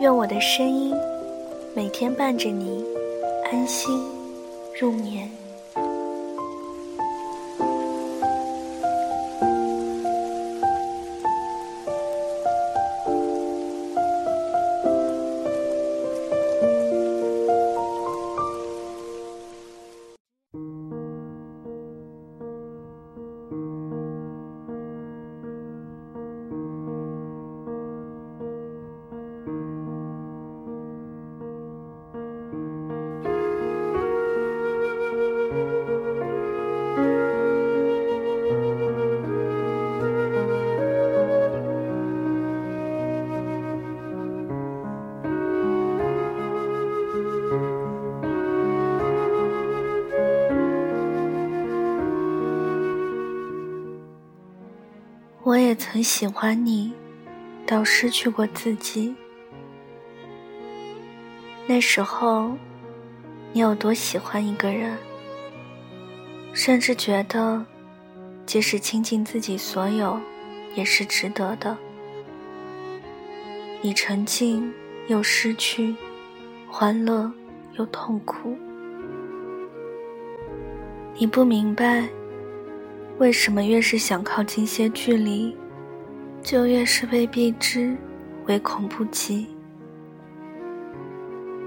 愿我的声音每天伴着你安心入眠。也曾喜欢你，到失去过自己。那时候，你有多喜欢一个人，甚至觉得，即使倾尽自己所有，也是值得的。你沉浸又失去，欢乐又痛苦。你不明白。为什么越是想靠近些距离，就越是被避之唯恐不及？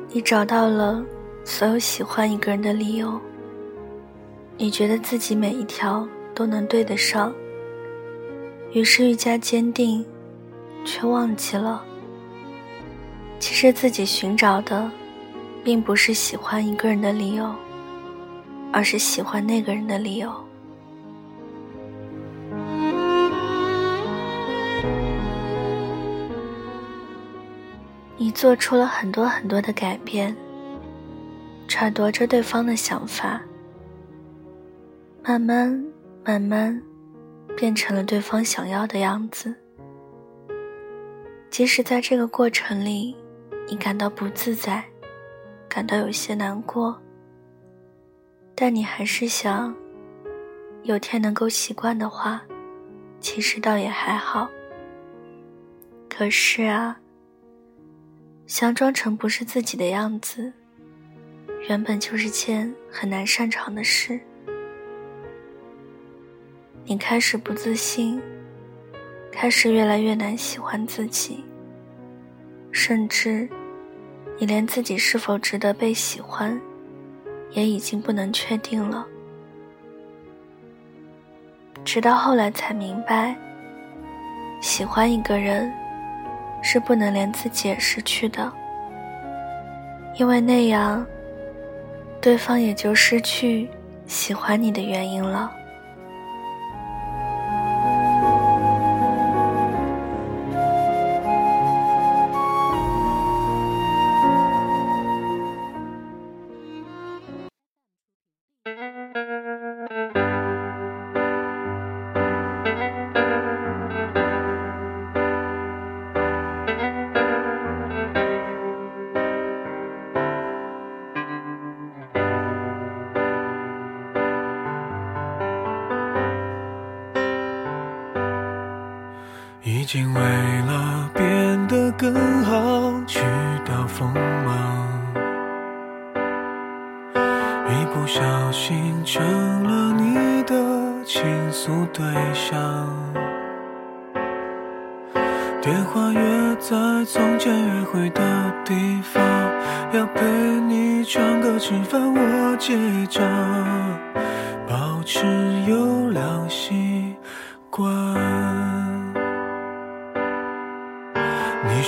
你找到了所有喜欢一个人的理由，你觉得自己每一条都能对得上，于是愈加坚定，却忘记了，其实自己寻找的，并不是喜欢一个人的理由，而是喜欢那个人的理由。做出了很多很多的改变，揣度着对方的想法，慢慢慢慢，变成了对方想要的样子。即使在这个过程里，你感到不自在，感到有些难过，但你还是想，有天能够习惯的话，其实倒也还好。可是啊。想装成不是自己的样子，原本就是件很难擅长的事。你开始不自信，开始越来越难喜欢自己，甚至，你连自己是否值得被喜欢，也已经不能确定了。直到后来才明白，喜欢一个人。是不能连自己也失去的，因为那样，对方也就失去喜欢你的原因了。经为了变得更好，去掉锋芒，一不小心成了你的倾诉对象。电话约在从前约会的地方，要陪你唱歌吃饭，我结账，保持优良习惯。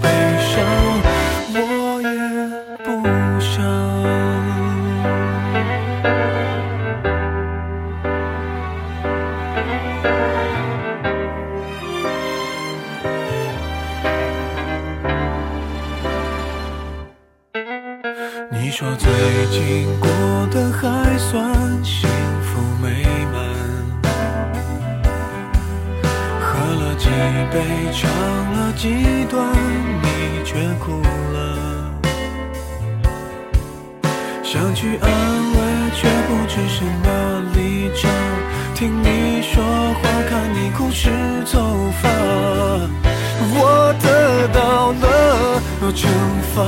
悲伤我也不想你说最近过得还算幸一杯唱了几段你却哭了。想去安慰却不知什么立场听你说话看你哭湿头发我得到了惩罚。